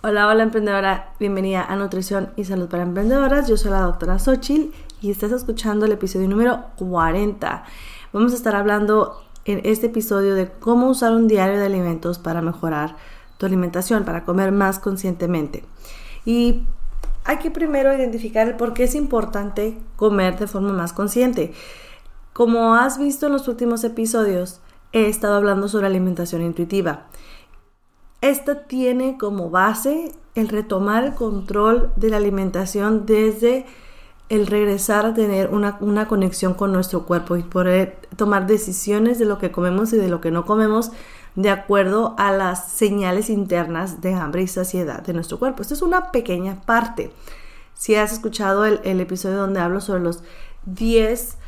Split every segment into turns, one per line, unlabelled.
Hola, hola emprendedora, bienvenida a Nutrición y Salud para Emprendedoras. Yo soy la doctora Xochil y estás escuchando el episodio número 40. Vamos a estar hablando en este episodio de cómo usar un diario de alimentos para mejorar tu alimentación, para comer más conscientemente. Y hay que primero identificar por qué es importante comer de forma más consciente. Como has visto en los últimos episodios, he estado hablando sobre alimentación intuitiva. Esta tiene como base el retomar el control de la alimentación desde el regresar a tener una, conexión con nuestro cuerpo y poder tomar decisiones de lo que comemos y de lo que no comemos de acuerdo a las señales internas de hambre y saciedad de nuestro cuerpo. Esto es una pequeña parte. Si has escuchado el, el episodio donde hablo sobre los 10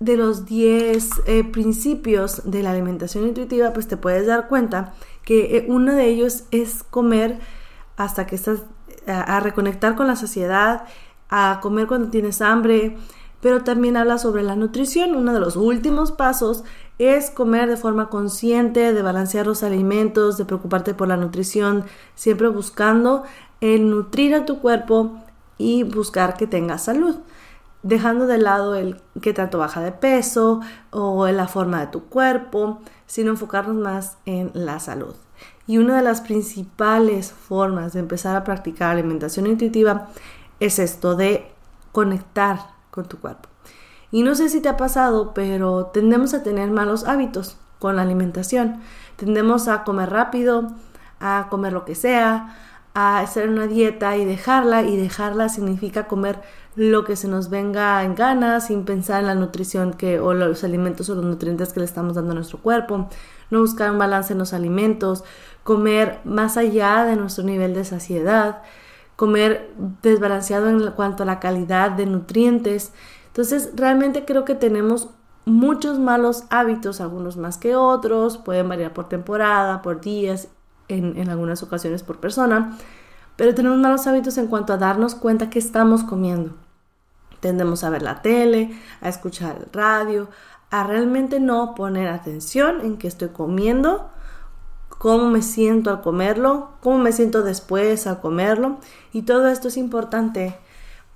de los 10 eh, principios de la alimentación intuitiva, pues te puedes dar cuenta que eh, uno de ellos es comer hasta que estás a, reconectar con la saciedad, a comer cuando tienes hambre, pero también habla sobre la nutrición. Uno de los últimos pasos es comer de forma consciente, de balancear los alimentos, de preocuparte por la nutrición, siempre buscando el nutrir a tu cuerpo y buscar que tengas salud dejando de lado el qué tanto baja de peso o la forma de tu cuerpo, sino enfocarnos más en la salud. Y una de las principales formas de empezar a practicar alimentación intuitiva es esto de conectar con tu cuerpo. Y no sé si te ha pasado, pero tendemos a tener malos hábitos con la alimentación. Tendemos a comer rápido, a comer lo que sea, a hacer una dieta y dejarla. Y dejarla significa comer lo que se nos venga en gana, sin pensar en la nutrición que, o los alimentos o los nutrientes que le estamos dando a nuestro cuerpo, no buscar un balance en los alimentos, comer más allá de nuestro nivel de saciedad, comer desbalanceado en cuanto a la calidad de nutrientes. Entonces, realmente creo que tenemos muchos malos hábitos, algunos más que otros, pueden variar por temporada, por días, en, algunas ocasiones por persona, pero tenemos malos hábitos en cuanto a darnos cuenta que estamos comiendo. Tendemos a ver la tele, a escuchar el radio, a realmente no poner atención en qué estoy comiendo, cómo me siento al comerlo, cómo me siento después al comerlo. Y todo esto es importante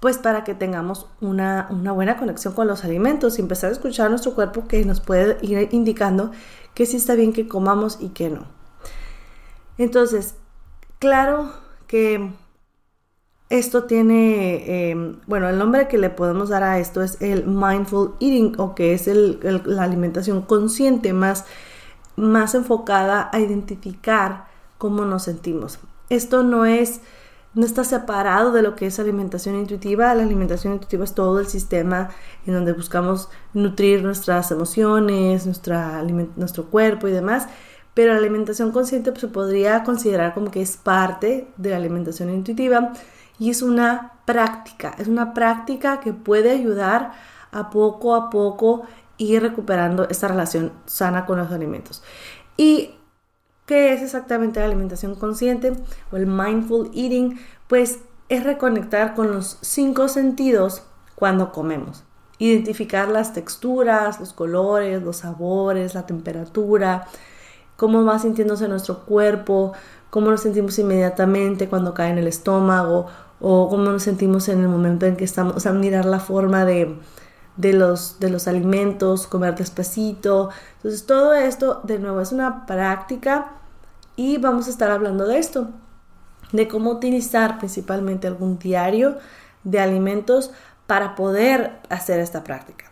pues para que tengamos una, buena conexión con los alimentos y empezar a escuchar nuestro cuerpo que nos puede ir indicando que sí está bien que comamos y que no. Entonces, claro que esto tiene, em, bueno, el nombre que le podemos dar a esto es el mindful eating o que es la alimentación consciente más, más enfocada a identificar cómo nos sentimos. Esto no es, no está separado de lo que es alimentación intuitiva. La alimentación intuitiva es todo el sistema en donde buscamos nutrir nuestras emociones, nuestro cuerpo y demás. Pero la alimentación consciente pues, se podría considerar como que es parte de la alimentación intuitiva y es una práctica, es una práctica que puede ayudar a poco a poco ir recuperando esta relación sana con los alimentos. ¿Y qué es exactamente la alimentación consciente o el mindful eating? Pues es reconectar con los cinco sentidos cuando comemos. Identificar las texturas, los colores, los sabores, la temperatura, cómo va sintiéndose nuestro cuerpo, cómo nos sentimos inmediatamente cuando cae en el estómago o cómo nos sentimos en el momento en que estamos, o sea, mirar la forma de, los, de los alimentos, comer despacito. Entonces, todo esto, de nuevo, es una práctica y vamos a estar hablando de esto, de cómo utilizar principalmente algún diario de alimentos para poder hacer esta práctica.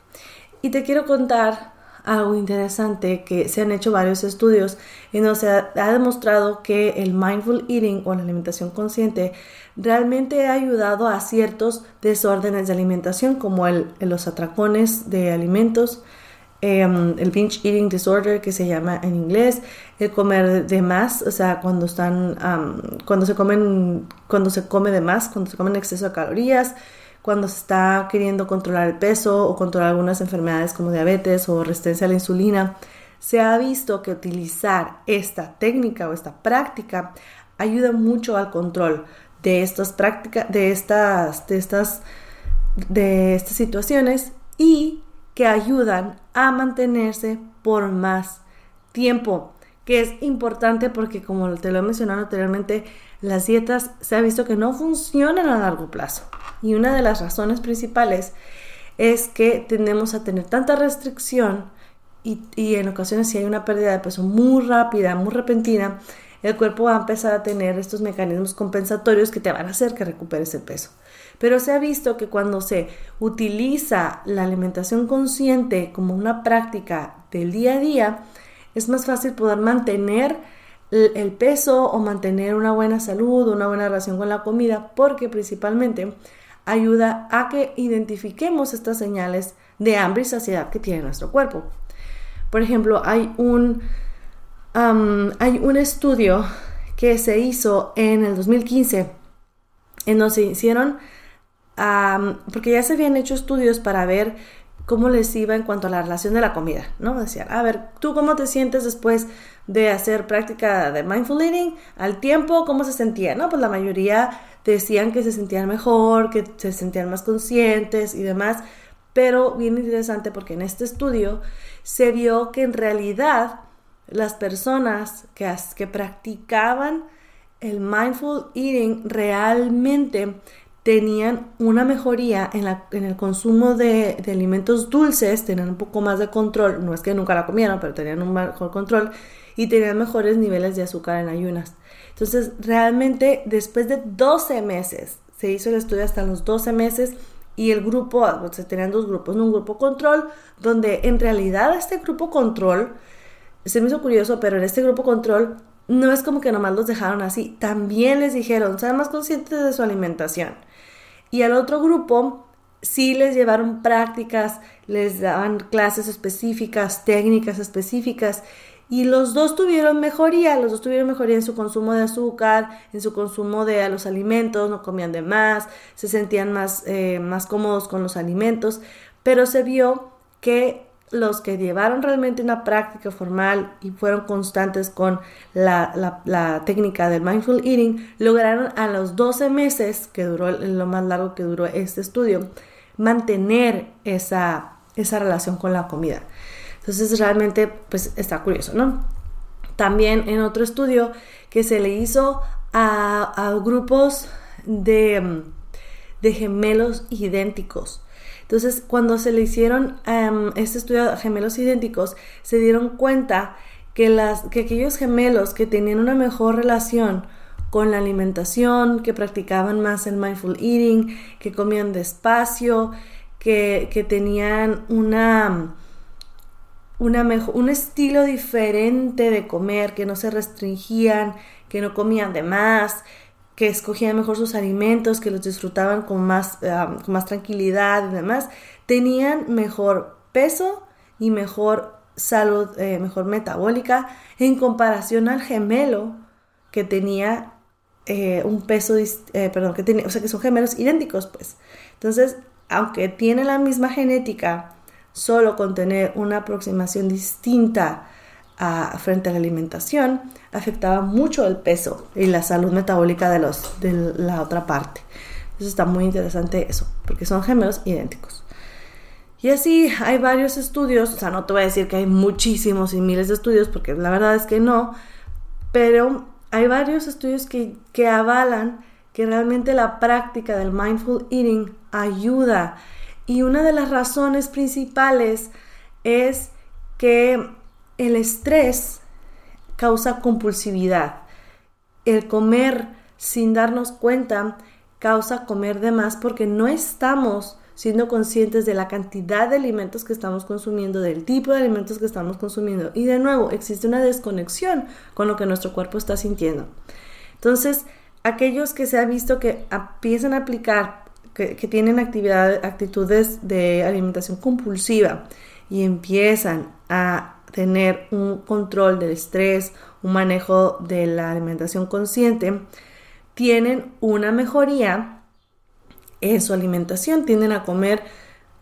Y te quiero contar algo interesante que se han hecho varios estudios en donde se ha, demostrado que el mindful eating o la alimentación consciente realmente ha ayudado a ciertos desórdenes de alimentación como el, los atracones de alimentos, em, el binge eating disorder que se llama en inglés, el comer de más, o sea, cuando están, cuando se comen, cuando se come de más, cuando se comen exceso de calorías, cuando se está queriendo controlar el peso o controlar algunas enfermedades como diabetes o resistencia a la insulina, se ha visto que utilizar esta técnica o esta práctica ayuda mucho al control de estas prácticas, de estas, de estas, de estas situaciones y que ayudan a mantenerse por más tiempo, que es importante porque como te lo he mencionado anteriormente, las dietas se ha visto que no funcionan a largo plazo. Y una de las razones principales es que tendemos a tener tanta restricción y, en ocasiones si hay una pérdida de peso muy rápida, muy repentina, el cuerpo va a empezar a tener estos mecanismos compensatorios que te van a hacer que recuperes el peso. Pero se ha visto que cuando se utiliza la alimentación consciente como una práctica del día a día, es más fácil poder mantener el peso o mantener una buena salud, una buena relación con la comida, porque principalmente ayuda a que identifiquemos estas señales de hambre y saciedad que tiene nuestro cuerpo. Por ejemplo, hay un, hay un estudio que se hizo en el 2015 en donde se hicieron, porque ya se habían hecho estudios para ver cómo les iba en cuanto a la relación de la comida, ¿no? Decían, a ver, ¿tú cómo te sientes después de hacer práctica de mindful eating? Al tiempo, ¿cómo se sentía? No, pues la mayoría decían que se sentían mejor, que se sentían más conscientes y demás, pero bien interesante porque en este estudio se vio que en realidad las personas que, que practicaban el mindful eating realmente tenían una mejoría en, el consumo de, alimentos dulces, tenían un poco más de control, no es que nunca la comieran, pero tenían un mejor control y tenían mejores niveles de azúcar en ayunas. Entonces, realmente después de 12 meses, se hizo el estudio hasta los 12 meses y el grupo, se tenían dos grupos, un grupo control, donde en realidad este grupo control, se me hizo curioso, pero en este grupo control no es como que nomás los dejaron así, también les dijeron, sean más conscientes de su alimentación y al otro grupo sí les llevaron prácticas, les daban clases específicas, técnicas específicas. Y los dos tuvieron mejoría, los dos tuvieron mejoría en su consumo de azúcar, en su consumo de los alimentos, no comían de más, se sentían más, eh, más cómodos con los alimentos, pero se vio que los que llevaron realmente una práctica formal y fueron constantes con la, técnica del mindful eating, lograron a los 12 meses, que duró lo más largo que duró este estudio, mantener esa, esa relación con la comida. Entonces realmente pues está curioso, ¿no? También en otro estudio que se le hizo a, grupos de, de gemelos idénticos, entonces, cuando se le hicieron um, este estudio a gemelos idénticos, se dieron cuenta que, aquellos gemelos que tenían una mejor relación con la alimentación, que practicaban más el mindful eating, que comían despacio, que, que tenían una, una un estilo diferente de comer, que no se restringían, que no comían de más, que escogían mejor sus alimentos, que los disfrutaban con más, con más tranquilidad y demás, tenían mejor peso y mejor salud, eh, mejor metabólica en comparación al gemelo que tenía eh, un peso, eh, perdón, que tenía, o sea que son gemelos idénticos, pues. Entonces, aunque tiene la misma genética, solo con tener una aproximación distinta frente a la alimentación afectaba mucho el peso y la salud metabólica de, los, de la otra parte. Eso está muy interesante eso, porque son gemelos idénticos. Y así hay varios estudios, o sea, no te voy a decir que hay muchísimos y miles de estudios, porque la verdad es que no, pero hay varios estudios que, que avalan que realmente la práctica del mindful eating ayuda. Y una de las razones principales es que el estrés causa compulsividad. El comer sin darnos cuenta causa comer de más porque no estamos siendo conscientes de la cantidad de alimentos que estamos consumiendo, del tipo de alimentos que estamos consumiendo. Y de nuevo, existe una desconexión con lo que nuestro cuerpo está sintiendo. Entonces, aquellos que se ha visto que empiezan a aplicar, que, tienen actividad, actitudes de alimentación compulsiva y empiezan a tener un control del estrés, un manejo de la alimentación consciente, tienen una mejoría en su alimentación, tienden a comer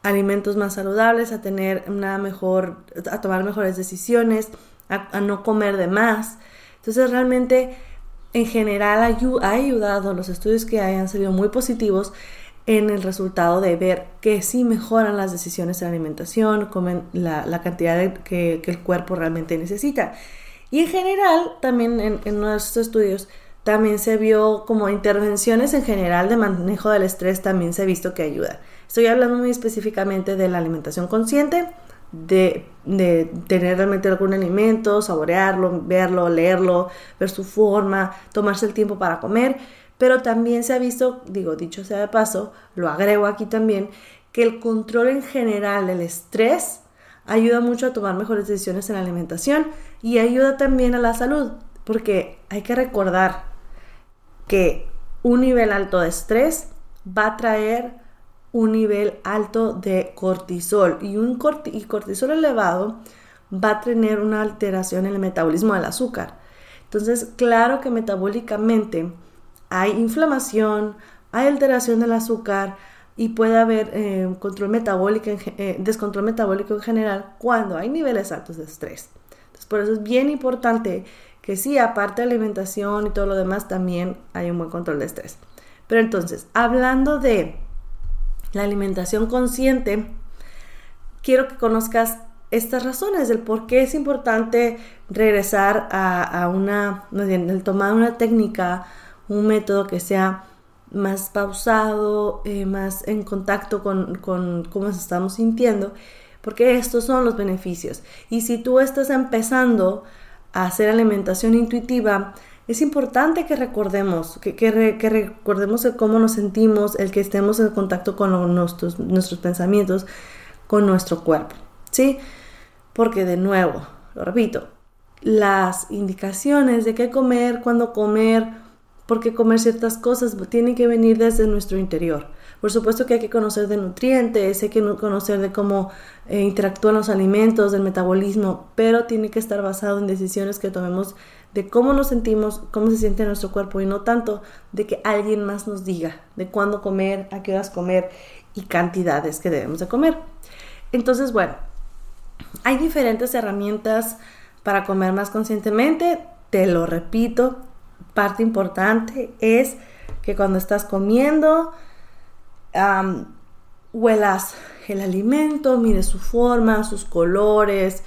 alimentos más saludables, a tener una mejor, a tomar mejores decisiones, a, no comer de más. Entonces realmente en general ha ayudado, los estudios que hayan sido muy positivos en el resultado de ver que sí mejoran las decisiones de alimentación, comen la, cantidad que, el cuerpo realmente necesita. Y en general, también en, en nuestros estudios, también se vio como intervenciones en general de manejo del estrés, también se ha visto que ayuda. Estoy hablando muy específicamente de la alimentación consciente, de, de, tener realmente algún alimento, saborearlo, verlo, leerlo, ver su forma, tomarse el tiempo para comer, pero también se ha visto, digo, dicho sea de paso, lo agrego aquí también, que el control en general del estrés ayuda mucho a tomar mejores decisiones en la alimentación y ayuda también a la salud, porque hay que recordar que un nivel alto de estrés va a traer un nivel alto de cortisol y un cortisol elevado va a tener una alteración en el metabolismo del azúcar. Entonces, claro que metabólicamente hay inflamación, hay alteración del azúcar y puede haber eh, control metabólico, eh, descontrol metabólico en general cuando hay niveles altos de estrés. Entonces, por eso es bien importante que sí, aparte de alimentación y todo lo demás, también hay un buen control de estrés. Pero entonces, hablando de la alimentación consciente, quiero que conozcas estas razones del por qué es importante regresar a, una, tomar una técnica, un método que sea más pausado, eh, más en contacto con, con cómo nos estamos sintiendo, porque estos son los beneficios. Y si tú estás empezando a hacer alimentación intuitiva, es importante que recordemos, que, que, recordemos cómo nos sentimos, el que estemos en contacto con nuestros, nuestros pensamientos, con nuestro cuerpo, ¿sí? Porque de nuevo, lo repito, las indicaciones de qué comer, cuándo comer, por qué comer ciertas cosas, tienen que venir desde nuestro interior. Por supuesto que hay que conocer de nutrientes, hay que conocer de cómo eh, interactúan los alimentos, del metabolismo, pero tiene que estar basado en decisiones que tomemos de cómo nos sentimos, cómo se siente nuestro cuerpo y no tanto de que alguien más nos diga de cuándo comer, a qué horas comer y cantidades que debemos de comer. Entonces, bueno, hay diferentes herramientas para comer más conscientemente. Te lo repito, parte importante es que cuando estás comiendo, huelas el alimento, mires su forma, sus colores,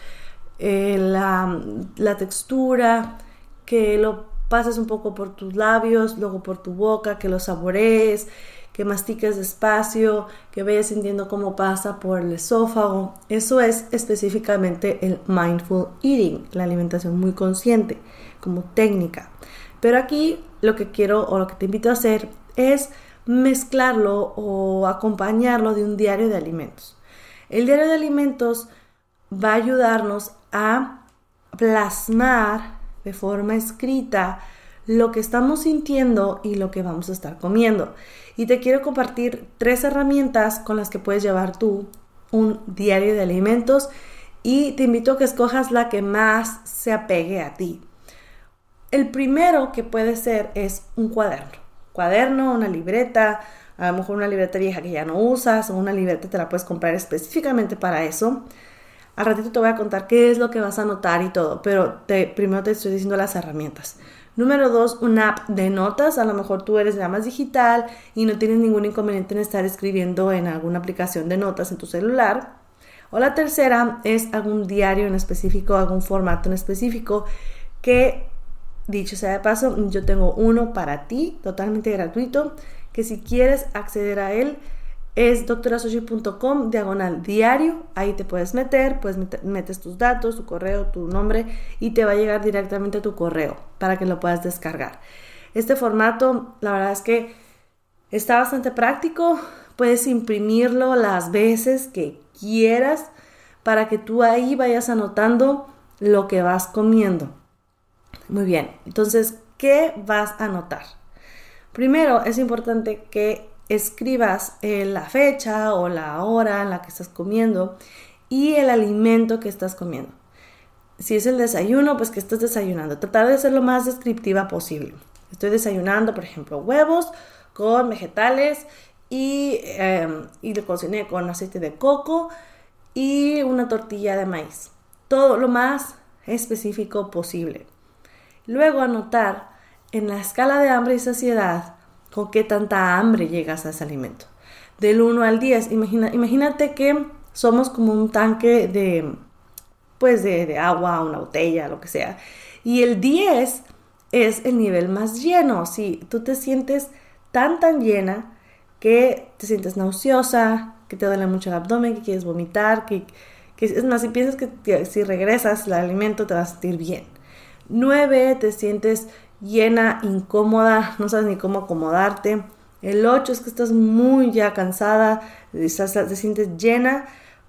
la, la textura, que lo pases un poco por tus labios, luego por tu boca, que lo saborees, que mastiques despacio, que vayas sintiendo cómo pasa por el esófago. Eso es específicamente el mindful eating, la alimentación muy consciente como técnica. Pero aquí lo que quiero o lo que te invito a hacer es mezclarlo o acompañarlo de un diario de alimentos. El diario de alimentos va a ayudarnos a plasmar de forma escrita lo que estamos sintiendo y lo que vamos a estar comiendo. Y te quiero compartir tres herramientas con las que puedes llevar tú un diario de alimentos y te invito a que escojas la que más se apegue a ti. El primero que puede ser es un cuaderno. Cuaderno, una libreta, a lo mejor una libreta vieja que ya no usas o una libreta te la puedes comprar específicamente para eso. Al ratito te voy a contar qué es lo que vas a anotar y todo, pero primero te estoy diciendo las herramientas. Número dos, una app de notas. A lo mejor tú eres ya más digital y no tienes ningún inconveniente en estar escribiendo en alguna aplicación de notas en tu celular. O la tercera es algún diario en específico, algún formato en específico que, dicho sea de paso, yo tengo uno para ti, totalmente gratuito, que si quieres acceder a él, es doctorasoshi.com diagonal diario. Ahí te puedes meter, pues metes tus datos, tu correo, tu nombre y te va a llegar directamente a tu correo para que lo puedas descargar. Este formato, la verdad es que está bastante práctico. Puedes imprimirlo las veces que quieras para que tú ahí vayas anotando lo que vas comiendo. Muy bien, entonces, ¿qué vas a anotar? Primero, es importante que escribas eh, la fecha o la hora en la que estás comiendo y el alimento que estás comiendo. Si es el desayuno, pues que estás desayunando. Tratar de ser lo más descriptiva posible. Estoy desayunando, por ejemplo, huevos con vegetales y, eh, y lo cociné con aceite de coco y una tortilla de maíz. Todo lo más específico posible. Luego anotar en la escala de hambre y saciedad con qué tanta hambre llegas a ese alimento. Del 1 al 10, imagina, imagínate que somos como un tanque de, pues de, agua, una botella, lo que sea. Y el 10 es el nivel más lleno. Si tú te sientes tan, tan llena que te sientes nauseosa, que te duele mucho el abdomen, que quieres vomitar, que, es más, si piensas que si regresas el alimento te vas a sentir bien. 9, te sientes llena, incómoda, no sabes ni cómo acomodarte. El 8 es que estás muy ya cansada, te sientes llena,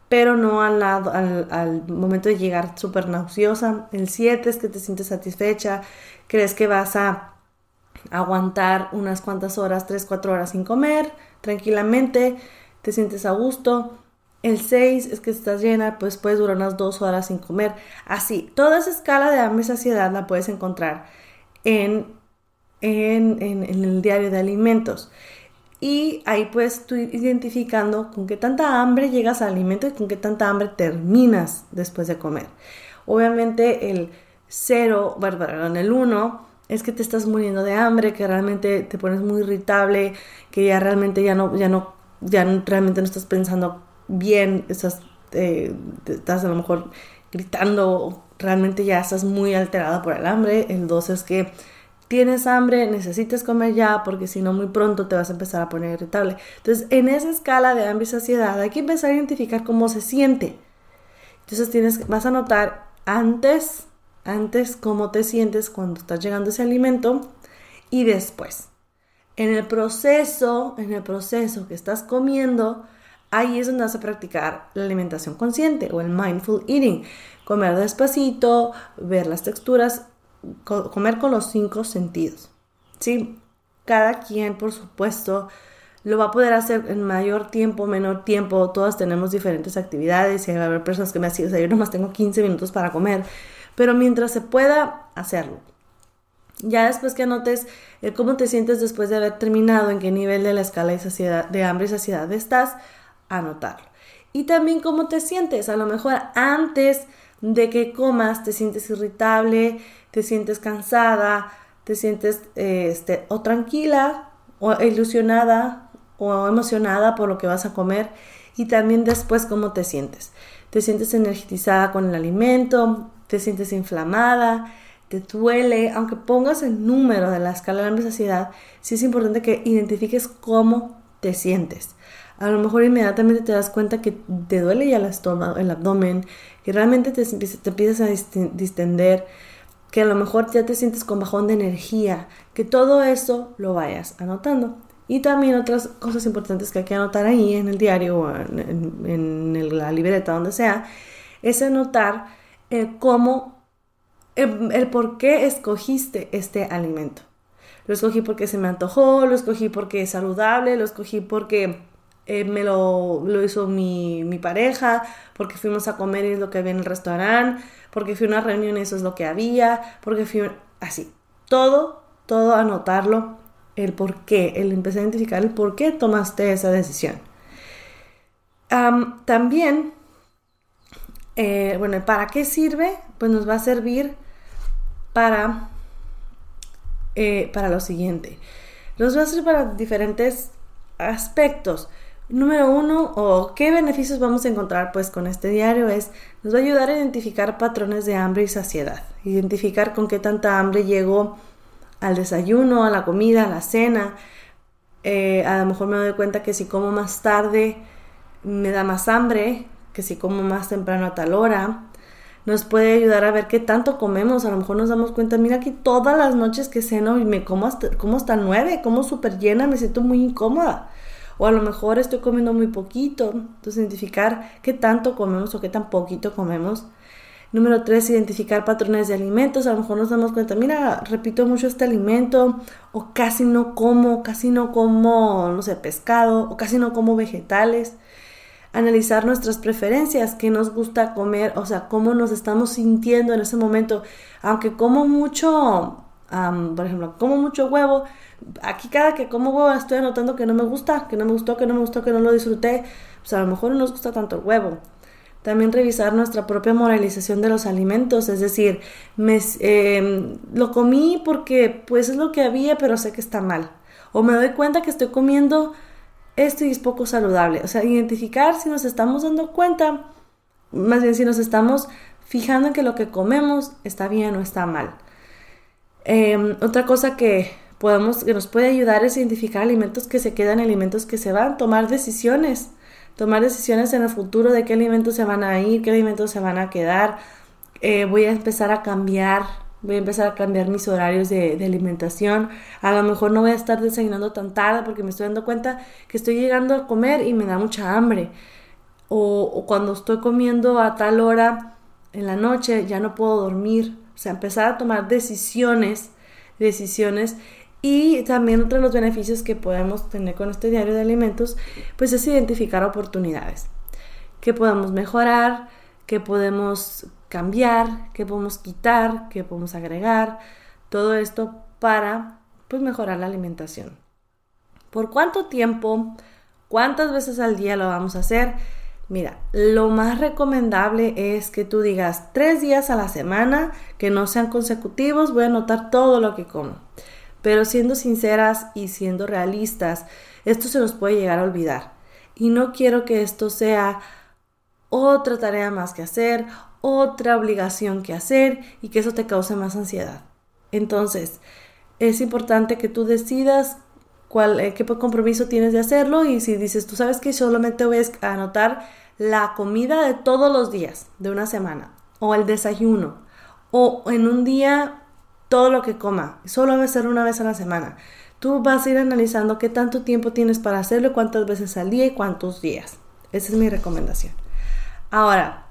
pero no al, lado, al, momento de llegar súper nauseosa. El 7 es que te sientes satisfecha, crees que vas a aguantar unas cuantas horas, 3, 4 horas sin comer tranquilamente, te sientes a gusto. El 6 es que estás llena, pues puedes durar unas 2 horas sin comer. Así, toda esa escala de hambre y saciedad la puedes encontrar en, en, en, el diario de alimentos. Y ahí puedes tú ir identificando con qué tanta hambre llegas al alimento y con qué tanta hambre terminas después de comer. Obviamente el 0, bueno, en el 1 es que te estás muriendo de hambre, que realmente te pones muy irritable, que ya realmente ya no, ya no, ya realmente no estás pensando bien, estás, eh, estás a lo mejor gritando, realmente ya estás muy alterada por el hambre. El 2 es que tienes hambre, necesitas comer ya, porque si no muy pronto te vas a empezar a poner irritable. Entonces, en esa escala de hambre y saciedad hay que empezar a identificar cómo se siente. Entonces, tienes, vas a notar antes antes cómo te sientes cuando estás llegando ese alimento y después. En el proceso, en el proceso que estás comiendo, ahí es donde vas a practicar la alimentación consciente o el mindful eating. Comer despacito, ver las texturas, comer con los cinco sentidos. ¿Sí? Cada quien, por supuesto, lo va a poder hacer en mayor tiempo, menor tiempo. Todas tenemos diferentes actividades y va a haber personas que me hacen, o sea, yo nomás tengo 15 minutos para comer pero mientras se pueda hacerlo. Ya después que anotes cómo te sientes después de haber terminado, en qué nivel de la escala de, de hambre y saciedad estás, anotarlo. Y también cómo te sientes. A lo mejor antes de que comas te sientes irritable, te sientes cansada, te sientes eh, este, o tranquila o ilusionada o emocionada por lo que vas a comer. Y también después cómo te sientes. Te sientes energizada con el alimento, te sientes inflamada, te duele, aunque pongas el número de la escala de la saciedad, sí es importante que identifiques cómo te sientes. A lo mejor inmediatamente te das cuenta que te duele ya el estómago, el abdomen, que realmente te, te empiezas a distender, que a lo mejor ya te sientes con bajón de energía, que todo eso lo vayas anotando. Y también otras cosas importantes que hay que anotar ahí en el diario o en la libreta, donde sea, es anotar el cómo, el, por qué escogiste este alimento. Lo escogí porque se me antojó, lo escogí porque es saludable, lo escogí porque eh, me lo, lo hizo mi, mi, pareja, porque fuimos a comer y es lo que había en el restaurante, porque fui a una reunión y eso es lo que había, porque fui así. Todo, todo anotarlo, el por qué, el empezar a identificar el por qué tomaste esa decisión. también eh, bueno, ¿para qué sirve? Pues nos va a servir para, eh, para lo siguiente. Nos va a servir para diferentes aspectos. Número uno, o qué beneficios vamos a encontrar pues con este diario es, nos va a ayudar a identificar patrones de hambre y saciedad, identificar con qué tanta hambre llegó al desayuno, a la comida, a la cena. Eh, a lo mejor me doy cuenta que si como más tarde me da más hambre, que si como más temprano a tal hora, nos puede ayudar a ver qué tanto comemos. A lo mejor nos damos cuenta, mira aquí todas las noches que ceno y me como hasta, como hasta nueve, como súper llena, me siento muy incómoda. O a lo mejor estoy comiendo muy poquito. Entonces, identificar qué tanto comemos o qué tan poquito comemos. Número tres, identificar patrones de alimentos. A lo mejor nos damos cuenta, mira, repito mucho este alimento, o casi no como, casi no como, no sé, pescado, o casi no como vegetales analizar nuestras preferencias, qué nos gusta comer, o sea, cómo nos estamos sintiendo en ese momento. Aunque como mucho, por ejemplo, como mucho huevo, aquí cada que como huevo estoy anotando que no me gusta, que no me gustó, que no me gustó, que no lo disfruté. Pues a lo mejor no nos gusta tanto el huevo. También revisar nuestra propia moralización de los alimentos, es decir, me, em, lo comí porque pues es lo que había, pero sé que está mal. O me doy cuenta que estoy comiendo esto es poco saludable. O sea, identificar si nos estamos dando cuenta, más bien si nos estamos fijando en que lo que comemos está bien o está mal. Em, otra cosa que podemos, que nos puede ayudar es identificar alimentos que se quedan, alimentos que se van, tomar decisiones, tomar decisiones en el futuro de qué alimentos se van a ir, qué alimentos se van a quedar. Eh, voy a empezar a cambiar, voy a empezar a cambiar mis horarios de, alimentación. A lo mejor no voy a estar desayunando tan tarde porque me estoy dando cuenta que estoy llegando a comer y me da mucha hambre. O, o cuando estoy comiendo a tal hora en la noche ya no puedo dormir. O sea, empezar a tomar decisiones, decisiones y también otro de los beneficios que podemos tener con este diario de alimentos, pues es identificar oportunidades. Que podemos mejorar, que podemos cambiar, que podemos quitar, que podemos agregar. Todo esto para pues mejorar la alimentación. ¿Por cuánto tiempo? ¿Cuántas veces al día lo vamos a hacer? Mira, lo más recomendable es que tú digas tres días a la semana que no sean consecutivos, voy a anotar todo lo que como. Pero siendo sinceras y siendo realistas, esto se nos puede llegar a olvidar. Y no quiero que esto sea otra tarea más que hacer, otra obligación que hacer y que eso te cause más ansiedad. Entonces, es importante que tú decidas cuál, eh, qué compromiso tienes de hacerlo y si dices, tú sabes que solamente voy a anotar la comida de todos los días de una semana o el desayuno o en un día todo lo que coma. Solo a ser una vez a la semana. Tú vas a ir analizando qué tanto tiempo tienes para hacerlo, cuántas veces al día y cuántos días. Esa es mi recomendación. Ahora,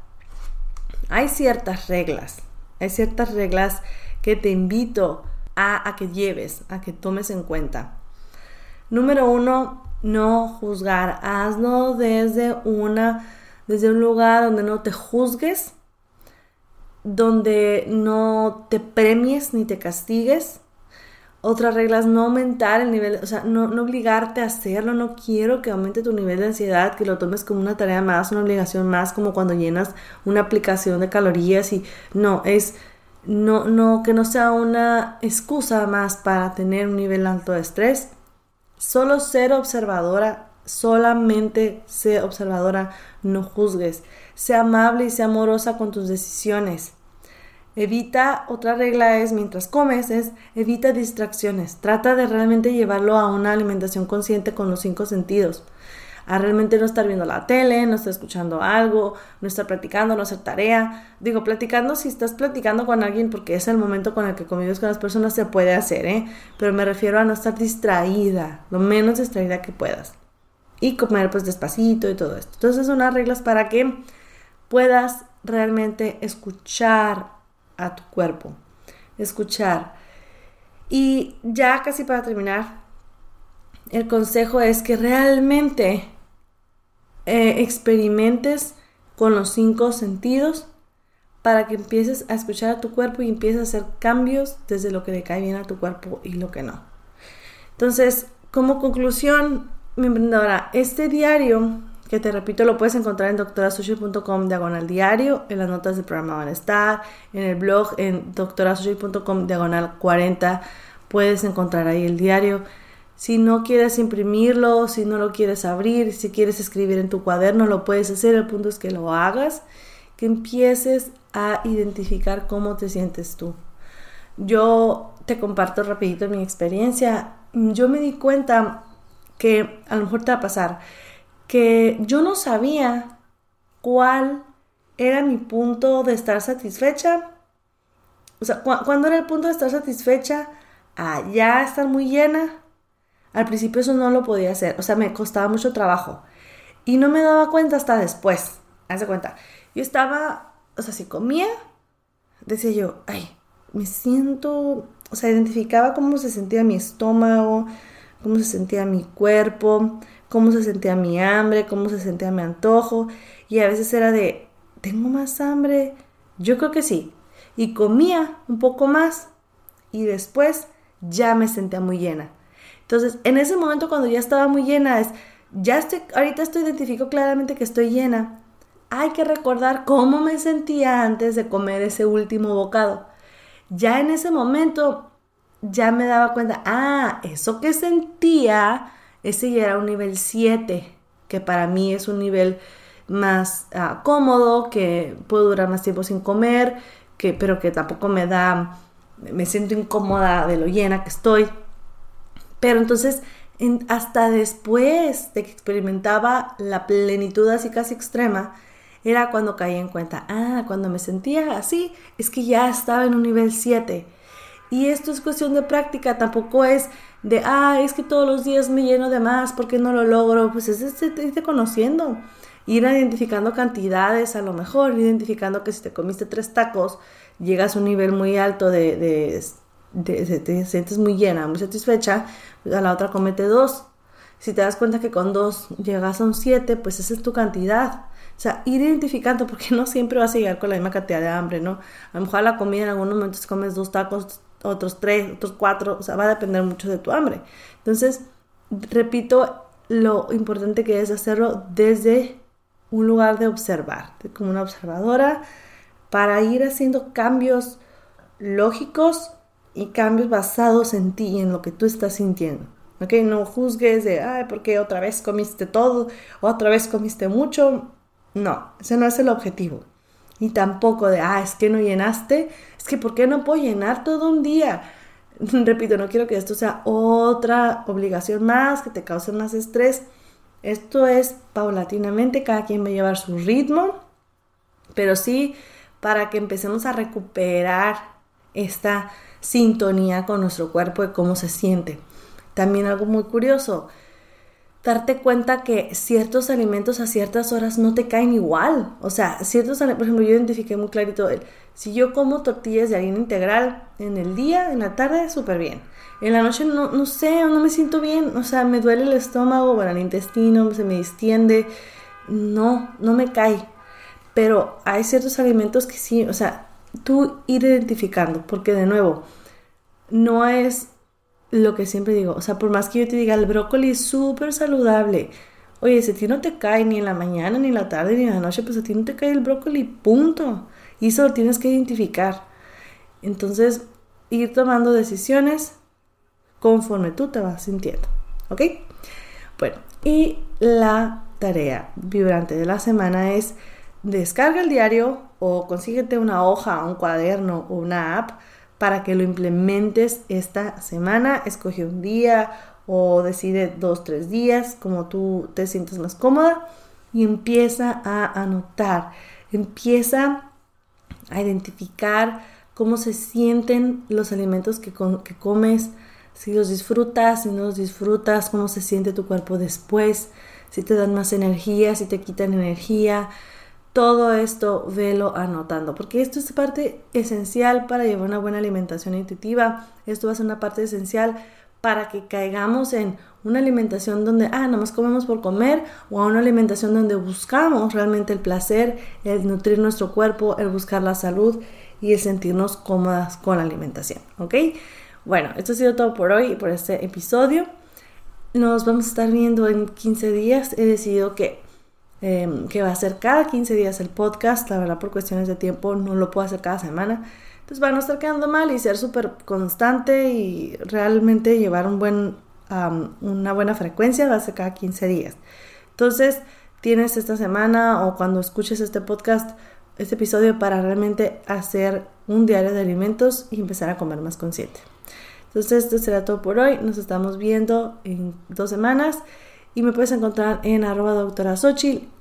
hay ciertas reglas. Hay ciertas reglas que te invito a, a que lleves, a que tomes en cuenta. Número uno, no juzgar. Hazlo desde una, desde un lugar donde no te juzgues, donde no te premies ni te castigues. Otra regla es no aumentar el nivel, o sea, no, no, obligarte a hacerlo. No quiero que aumente tu nivel de ansiedad, que lo tomes como una tarea más, una obligación más, como cuando llenas una aplicación de calorías y no, es no, no, que no sea una excusa más para tener un nivel alto de estrés. Solo ser observadora, solamente sé observadora, no juzgues. Sea amable y sea amorosa con tus decisiones. Evita, otra regla es mientras comes, es evita distracciones. Trata de realmente llevarlo a una alimentación consciente con los cinco sentidos. A realmente no estar viendo la tele, no estar escuchando algo, no estar platicando, no hacer tarea. Digo, platicando si estás platicando con alguien porque es el momento con el que convives con las personas se puede hacer, ¿eh? Pero me refiero a no estar distraída, lo menos distraída que puedas. Y comer pues despacito y todo esto. Entonces son unas reglas para que puedas realmente escuchar a tu cuerpo. Escuchar. Y ya casi para terminar, el consejo es que realmente eh, experimentes con los cinco sentidos para que empieces a escuchar a tu cuerpo y empieces a hacer cambios desde lo que le cae bien a tu cuerpo y lo que no. Entonces, como conclusión, mi emprendedora, este diario, que te repito, lo puedes encontrar en doctorasushi.com diagonal diario, en las notas del programa van a estar, en el blog en doctorasushi.com diagonal 40, puedes encontrar ahí el diario. Si no quieres imprimirlo, si no lo quieres abrir, si quieres escribir en tu cuaderno, lo puedes hacer. El punto es que lo hagas, que empieces a identificar cómo te sientes tú. Yo te comparto rapidito mi experiencia. Yo me di cuenta que a lo mejor te va a pasar, que yo no sabía cuál era mi punto de estar satisfecha. O sea, cuando era el punto de estar satisfecha? A ya estar muy llena al principio eso no lo podía hacer, o sea, me costaba mucho trabajo. Y no me daba cuenta hasta después. Haz cuenta. Yo estaba, o sea, si comía, decía yo, ay, me siento, o sea, identificaba cómo se sentía mi estómago, cómo se sentía mi cuerpo, cómo se sentía mi hambre, cómo se sentía mi antojo. Y a veces era de, ¿tengo más hambre? Yo creo que sí. Y comía un poco más y después ya me sentía muy llena. Entonces, en ese momento cuando ya estaba muy llena, es, ya estoy, ahorita estoy identifico claramente que estoy llena. Hay que recordar cómo me sentía antes de comer ese último bocado. Ya en ese momento ya me daba cuenta, ah, eso que sentía, ese ya era un nivel 7, que para mí es un nivel más ah, cómodo, que puedo durar más tiempo sin comer, que, pero que tampoco me da me siento incómoda de lo llena que estoy. Pero entonces, hasta después de que experimentaba la plenitud así casi extrema, era cuando caí en cuenta, ah, cuando me sentía así, es que ya estaba en un nivel 7. Y esto es cuestión de práctica, tampoco es de, ah, es que todos los días me lleno de más, porque no lo logro? Pues es irte conociendo, ir identificando cantidades a lo mejor, identificando que si te comiste tres tacos, llegas a un nivel muy alto de, de, te sientes muy llena, muy satisfecha, pues a la otra comete dos. Si te das cuenta que con dos llegas a un siete, pues esa es tu cantidad. O sea, ir identificando, porque no siempre vas a llegar con la misma cantidad de hambre, ¿no? A lo mejor la comida en algunos momentos comes dos tacos, otros tres, otros cuatro, o sea, va a depender mucho de tu hambre. Entonces, repito, lo importante que es hacerlo desde un lugar de observar, como una observadora, para ir haciendo cambios lógicos y cambios basados en ti y en lo que tú estás sintiendo. ¿Ok? No juzgues de, ay, ¿por qué otra vez comiste todo? ¿Otra vez comiste mucho? No, ese no es el objetivo. Y tampoco de, ah, es que no llenaste, es que ¿por qué no puedo llenar todo un día? Repito, no quiero que esto sea otra obligación más, que te cause más estrés. Esto es paulatinamente, cada quien va a llevar su ritmo, pero sí para que empecemos a recuperar esta sintonía con nuestro cuerpo y cómo se siente. También algo muy curioso, darte cuenta que ciertos alimentos a ciertas horas no te caen igual. O sea, ciertos por ejemplo, yo identifiqué muy clarito, el, si yo como tortillas de harina integral en el día, en la tarde, súper bien. En la noche no, no sé, no me siento bien, o sea, me duele el estómago, bueno, el intestino, se me distiende, no, no me cae. Pero hay ciertos alimentos que sí, o sea, tú ir identificando, porque de nuevo, no es lo que siempre digo, o sea, por más que yo te diga, el brócoli es súper saludable. Oye, si a ti no te cae ni en la mañana, ni en la tarde, ni en la noche, pues a ti no te cae el brócoli, punto. Y eso lo tienes que identificar. Entonces, ir tomando decisiones conforme tú te vas sintiendo. ¿Ok? Bueno, y la tarea vibrante de la semana es descarga el diario o consíguete una hoja, un cuaderno o una app para que lo implementes esta semana. Escoge un día o decide dos, tres días, como tú te sientes más cómoda, y empieza a anotar, empieza a identificar cómo se sienten los alimentos que, que comes, si los disfrutas, si no los disfrutas, cómo se siente tu cuerpo después, si te dan más energía, si te quitan energía, todo esto velo anotando, porque esto es parte esencial para llevar una buena alimentación intuitiva. Esto va a ser una parte esencial para que caigamos en una alimentación donde, ah, nada más comemos por comer, o a una alimentación donde buscamos realmente el placer, el nutrir nuestro cuerpo, el buscar la salud y el sentirnos cómodas con la alimentación, ¿ok? Bueno, esto ha sido todo por hoy y por este episodio. Nos vamos a estar viendo en 15 días. He decidido que Em, que va a ser cada 15 días el podcast. La verdad, por cuestiones de tiempo no lo puedo hacer cada semana. Entonces, van a estar quedando mal y ser súper constante y realmente llevar un buen, una buena frecuencia va a ser cada 15 días. Entonces, tienes esta semana o cuando escuches este podcast, este episodio para realmente hacer un diario de alimentos y empezar a comer más consciente. Entonces, esto será todo por hoy. Nos estamos viendo en dos semanas y me puedes encontrar en arroba doctora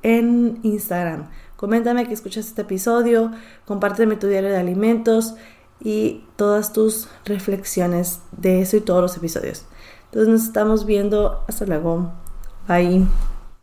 en Instagram. Coméntame que escuchas este episodio, compárteme tu diario de alimentos y todas tus reflexiones de eso y todos los episodios. Entonces nos estamos viendo. Hasta luego. Bye.